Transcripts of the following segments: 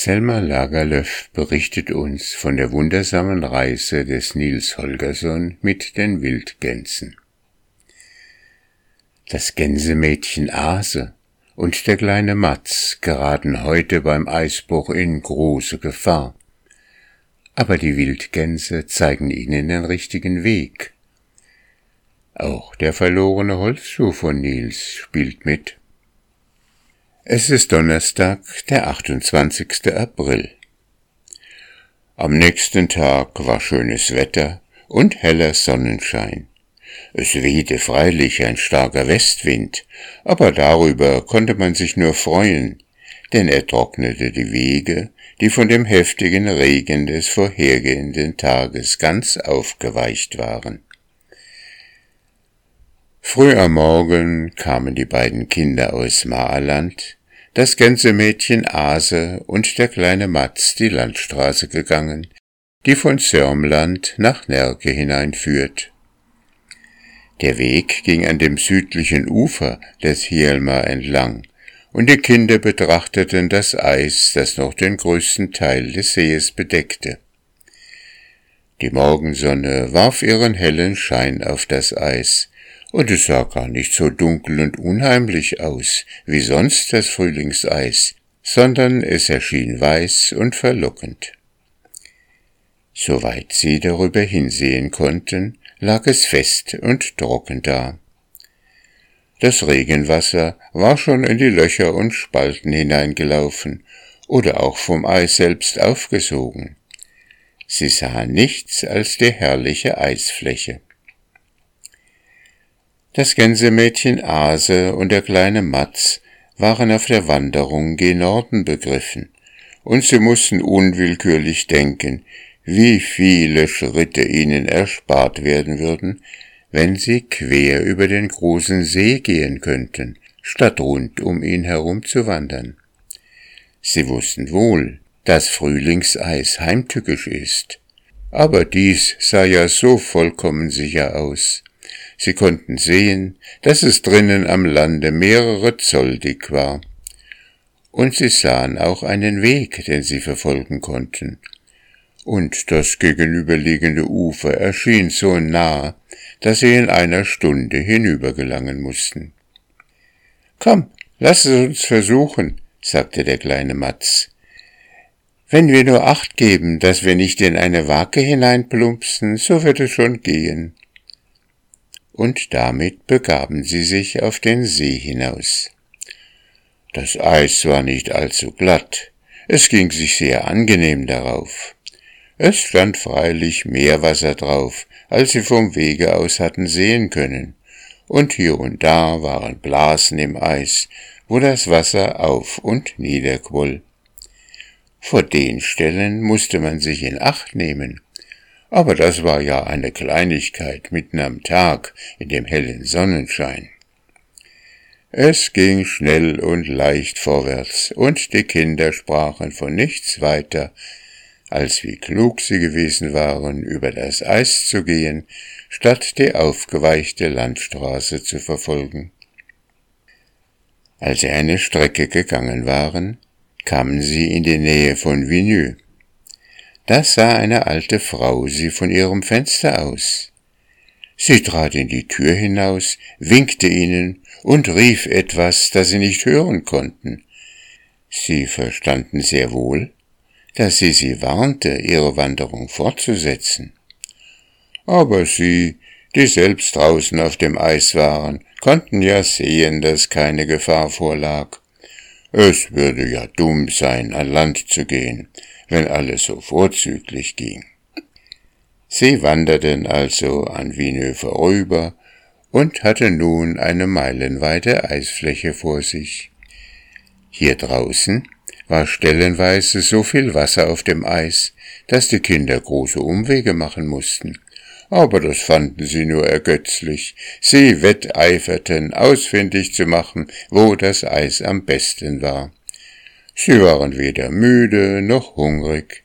Selma Lagerlöf berichtet uns von der wundersamen Reise des Nils Holgersson mit den Wildgänsen. Das Gänsemädchen Ase und der kleine Matz geraten heute beim Eisbruch in große Gefahr. Aber die Wildgänse zeigen ihnen den richtigen Weg. Auch der verlorene Holzschuh von Nils spielt mit. Es ist Donnerstag, der 28. April. Am nächsten Tag war schönes Wetter und heller Sonnenschein. Es wehte freilich ein starker Westwind, aber darüber konnte man sich nur freuen, denn er trocknete die Wege, die von dem heftigen Regen des vorhergehenden Tages ganz aufgeweicht waren. Früh am Morgen kamen die beiden Kinder aus Maerland, das Gänsemädchen Ase und der kleine Matz die Landstraße gegangen, die von Sörmland nach Närke hineinführt. Der Weg ging an dem südlichen Ufer des Hielma entlang, und die Kinder betrachteten das Eis, das noch den größten Teil des Sees bedeckte. Die Morgensonne warf ihren hellen Schein auf das Eis, und es sah gar nicht so dunkel und unheimlich aus wie sonst das Frühlingseis, sondern es erschien weiß und verlockend. Soweit sie darüber hinsehen konnten, lag es fest und trocken da. Das Regenwasser war schon in die Löcher und Spalten hineingelaufen oder auch vom Eis selbst aufgesogen. Sie sahen nichts als die herrliche Eisfläche. Das Gänsemädchen Ase und der kleine Matz waren auf der Wanderung gen Norden begriffen, und sie mussten unwillkürlich denken, wie viele Schritte ihnen erspart werden würden, wenn sie quer über den großen See gehen könnten, statt rund um ihn herum zu wandern. Sie wussten wohl, dass Frühlingseis heimtückisch ist, aber dies sah ja so vollkommen sicher aus. Sie konnten sehen, dass es drinnen am Lande mehrere Zoll dick war. Und sie sahen auch einen Weg, den sie verfolgen konnten. Und das gegenüberliegende Ufer erschien so nah, dass sie in einer Stunde hinübergelangen mussten. Komm, lass es uns versuchen, sagte der kleine Matz. Wenn wir nur acht geben, dass wir nicht in eine Wake hineinplumpsen, so wird es schon gehen und damit begaben sie sich auf den See hinaus. Das Eis war nicht allzu glatt, es ging sich sehr angenehm darauf. Es stand freilich mehr Wasser drauf, als sie vom Wege aus hatten sehen können, und hier und da waren Blasen im Eis, wo das Wasser auf und niederquoll. Vor den Stellen musste man sich in Acht nehmen, aber das war ja eine Kleinigkeit mitten am Tag in dem hellen Sonnenschein. Es ging schnell und leicht vorwärts, und die Kinder sprachen von nichts weiter, als wie klug sie gewesen waren, über das Eis zu gehen, statt die aufgeweichte Landstraße zu verfolgen. Als sie eine Strecke gegangen waren, kamen sie in die Nähe von Vigneux. Da sah eine alte Frau sie von ihrem Fenster aus. Sie trat in die Tür hinaus, winkte ihnen und rief etwas, das sie nicht hören konnten. Sie verstanden sehr wohl, dass sie sie warnte, ihre Wanderung fortzusetzen. Aber sie, die selbst draußen auf dem Eis waren, konnten ja sehen, dass keine Gefahr vorlag. Es würde ja dumm sein, an Land zu gehen, wenn alles so vorzüglich ging. Sie wanderten also an Wienö vorüber und hatten nun eine meilenweite Eisfläche vor sich. Hier draußen war stellenweise so viel Wasser auf dem Eis, dass die Kinder große Umwege machen mussten. Aber das fanden sie nur ergötzlich. Sie wetteiferten, ausfindig zu machen, wo das Eis am besten war. Sie waren weder müde noch hungrig.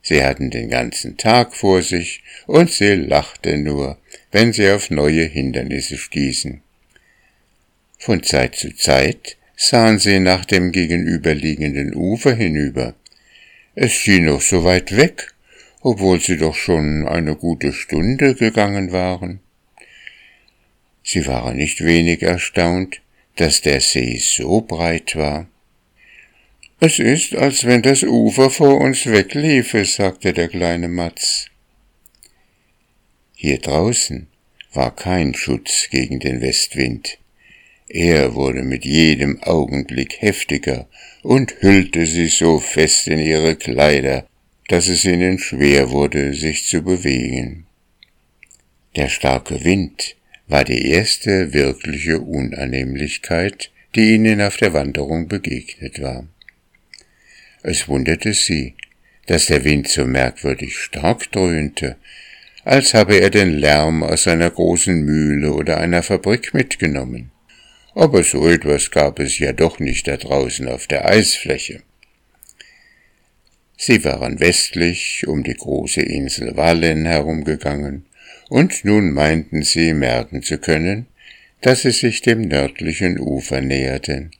Sie hatten den ganzen Tag vor sich und sie lachten nur, wenn sie auf neue Hindernisse stießen. Von Zeit zu Zeit sahen sie nach dem gegenüberliegenden Ufer hinüber. Es schien noch so weit weg, obwohl sie doch schon eine gute Stunde gegangen waren. Sie waren nicht wenig erstaunt, dass der See so breit war. Es ist, als wenn das Ufer vor uns wegliefe, sagte der kleine Matz. Hier draußen war kein Schutz gegen den Westwind. Er wurde mit jedem Augenblick heftiger und hüllte sie so fest in ihre Kleider, dass es ihnen schwer wurde, sich zu bewegen. Der starke Wind war die erste wirkliche Unannehmlichkeit, die ihnen auf der Wanderung begegnet war. Es wunderte sie, dass der Wind so merkwürdig stark dröhnte, als habe er den Lärm aus einer großen Mühle oder einer Fabrik mitgenommen. Aber so etwas gab es ja doch nicht da draußen auf der Eisfläche. Sie waren westlich um die große Insel Wallen herumgegangen, und nun meinten sie merken zu können, dass sie sich dem nördlichen Ufer näherten.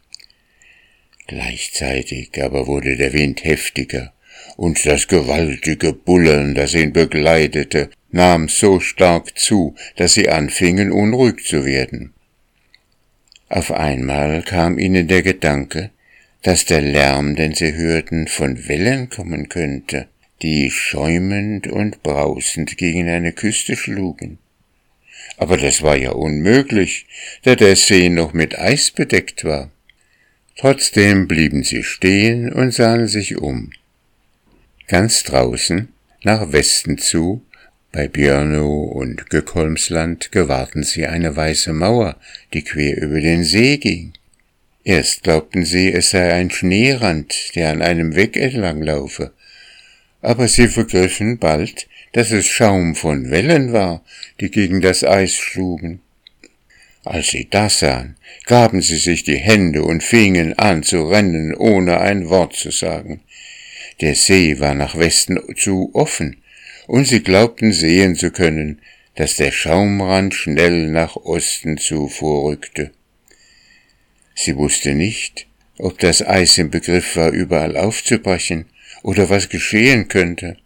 Gleichzeitig aber wurde der Wind heftiger, und das gewaltige Bullern, das ihn begleitete, nahm so stark zu, dass sie anfingen unruhig zu werden. Auf einmal kam ihnen der Gedanke, dass der Lärm, den sie hörten, von Wellen kommen könnte, die schäumend und brausend gegen eine Küste schlugen. Aber das war ja unmöglich, da der See noch mit Eis bedeckt war. Trotzdem blieben sie stehen und sahen sich um. Ganz draußen, nach Westen zu, bei Björnow und Göckholmsland gewahrten sie eine weiße Mauer, die quer über den See ging. Erst glaubten sie, es sei ein Schneerand, der an einem Weg entlang laufe, aber sie begriffen bald, dass es Schaum von Wellen war, die gegen das Eis schlugen. Als sie das sahen, gaben sie sich die Hände und fingen an zu rennen, ohne ein Wort zu sagen. Der See war nach Westen zu offen, und sie glaubten sehen zu können, dass der Schaumrand schnell nach Osten zu vorrückte. Sie wusste nicht, ob das Eis im Begriff war, überall aufzubrechen oder was geschehen könnte,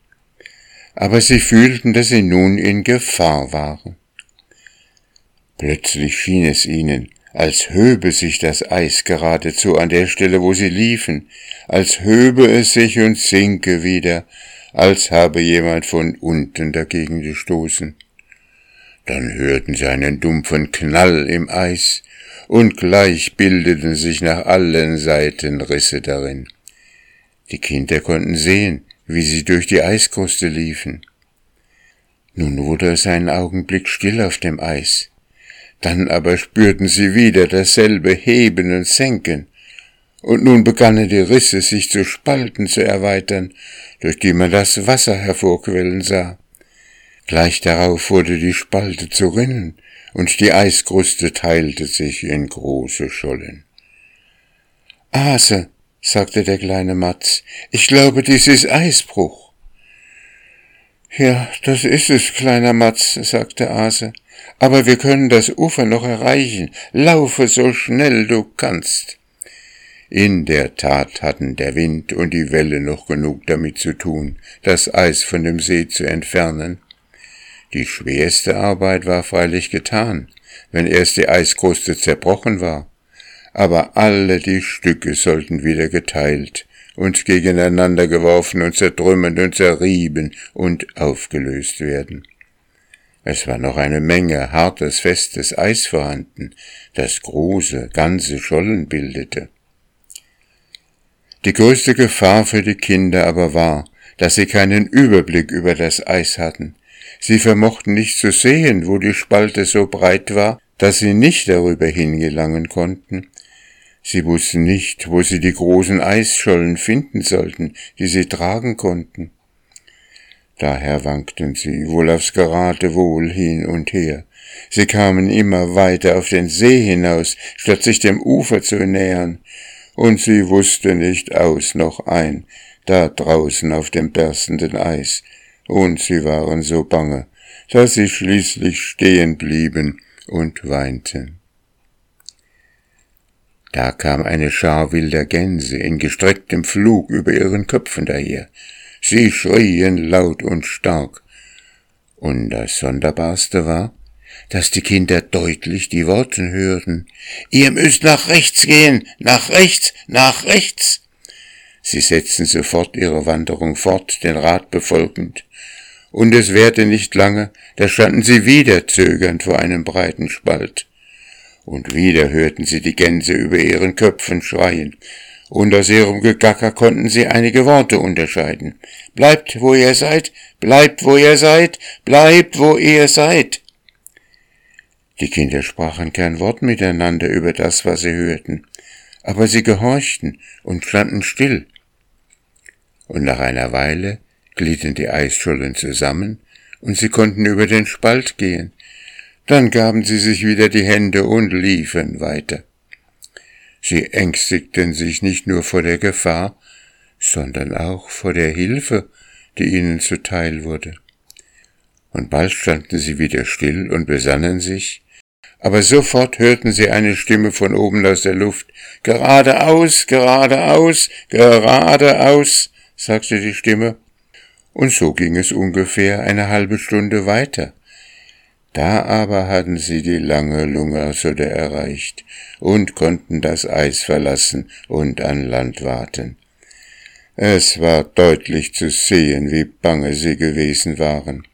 aber sie fühlten, dass sie nun in Gefahr waren. Plötzlich schien es ihnen, als höbe sich das Eis geradezu an der Stelle, wo sie liefen, als höbe es sich und sinke wieder, als habe jemand von unten dagegen gestoßen. Dann hörten sie einen dumpfen Knall im Eis, und gleich bildeten sich nach allen Seiten Risse darin. Die Kinder konnten sehen, wie sie durch die Eiskruste liefen. Nun wurde es einen Augenblick still auf dem Eis. Dann aber spürten sie wieder dasselbe Heben und Senken, und nun begannen die Risse sich zu Spalten zu erweitern, durch die man das Wasser hervorquellen sah. Gleich darauf wurde die Spalte zu Rinnen, und die Eiskruste teilte sich in große Schollen. Ase, sagte der kleine Matz, ich glaube, dies ist Eisbruch. Ja, das ist es, kleiner Matz, sagte Ase, aber wir können das Ufer noch erreichen. Laufe so schnell du kannst. In der Tat hatten der Wind und die Welle noch genug damit zu tun, das Eis von dem See zu entfernen. Die schwerste Arbeit war freilich getan, wenn erst die Eiskruste zerbrochen war, aber alle die Stücke sollten wieder geteilt und gegeneinander geworfen und zertrümmert und zerrieben und aufgelöst werden. Es war noch eine Menge hartes, festes Eis vorhanden, das große, ganze Schollen bildete. Die größte Gefahr für die Kinder aber war, dass sie keinen Überblick über das Eis hatten. Sie vermochten nicht zu sehen, wo die Spalte so breit war, dass sie nicht darüber hingelangen konnten. Sie wussten nicht, wo sie die großen Eisschollen finden sollten, die sie tragen konnten. Daher wankten sie wohl aufs Geratewohl hin und her. Sie kamen immer weiter auf den See hinaus, statt sich dem Ufer zu nähern und sie wusste nicht aus noch ein, da draußen auf dem berstenden Eis, und sie waren so bange, dass sie schließlich stehen blieben und weinten. Da kam eine Schar wilder Gänse in gestrecktem Flug über ihren Köpfen daher. Sie schrien laut und stark. Und das Sonderbarste war, dass die Kinder deutlich die Worte hörten. Ihr müsst nach rechts gehen, nach rechts, nach rechts. Sie setzten sofort ihre Wanderung fort, den Rat befolgend. Und es währte nicht lange, da standen sie wieder zögernd vor einem breiten Spalt. Und wieder hörten sie die Gänse über ihren Köpfen schreien, aus ihrem Gegacker konnten sie einige Worte unterscheiden. Bleibt, wo ihr seid, bleibt, wo ihr seid, bleibt, wo ihr seid. Die Kinder sprachen kein Wort miteinander über das, was sie hörten, aber sie gehorchten und standen still. Und nach einer Weile glitten die Eisschollen zusammen, und sie konnten über den Spalt gehen, dann gaben sie sich wieder die Hände und liefen weiter. Sie ängstigten sich nicht nur vor der Gefahr, sondern auch vor der Hilfe, die ihnen zuteil wurde. Und bald standen sie wieder still und besannen sich, aber sofort hörten sie eine Stimme von oben aus der Luft. Geradeaus, geradeaus, geradeaus, sagte die Stimme. Und so ging es ungefähr eine halbe Stunde weiter. Da aber hatten sie die lange Lungersöde erreicht und konnten das Eis verlassen und an Land warten. Es war deutlich zu sehen, wie bange sie gewesen waren.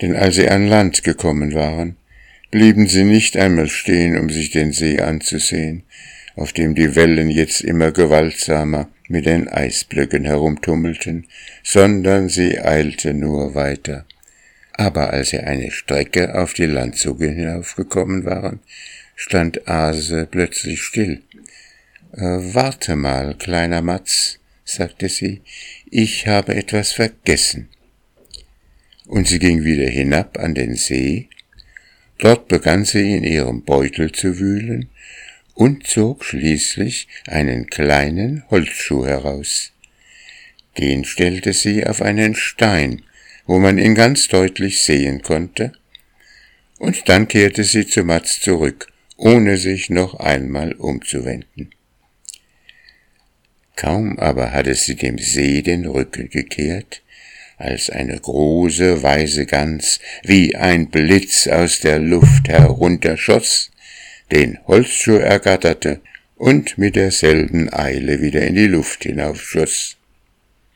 Denn als sie an Land gekommen waren, blieben sie nicht einmal stehen, um sich den See anzusehen, auf dem die Wellen jetzt immer gewaltsamer mit den Eisblöcken herumtummelten, sondern sie eilten nur weiter aber als sie eine Strecke auf die Landzuge hinaufgekommen waren, stand Ase plötzlich still. Äh, warte mal, kleiner Matz, sagte sie, ich habe etwas vergessen. Und sie ging wieder hinab an den See, dort begann sie in ihrem Beutel zu wühlen und zog schließlich einen kleinen Holzschuh heraus. Den stellte sie auf einen Stein, wo man ihn ganz deutlich sehen konnte, und dann kehrte sie zu Mats zurück, ohne sich noch einmal umzuwenden. Kaum aber hatte sie dem See den Rücken gekehrt, als eine große weiße Gans wie ein Blitz aus der Luft herunterschoss, den Holzschuh ergatterte und mit derselben Eile wieder in die Luft hinaufschoss.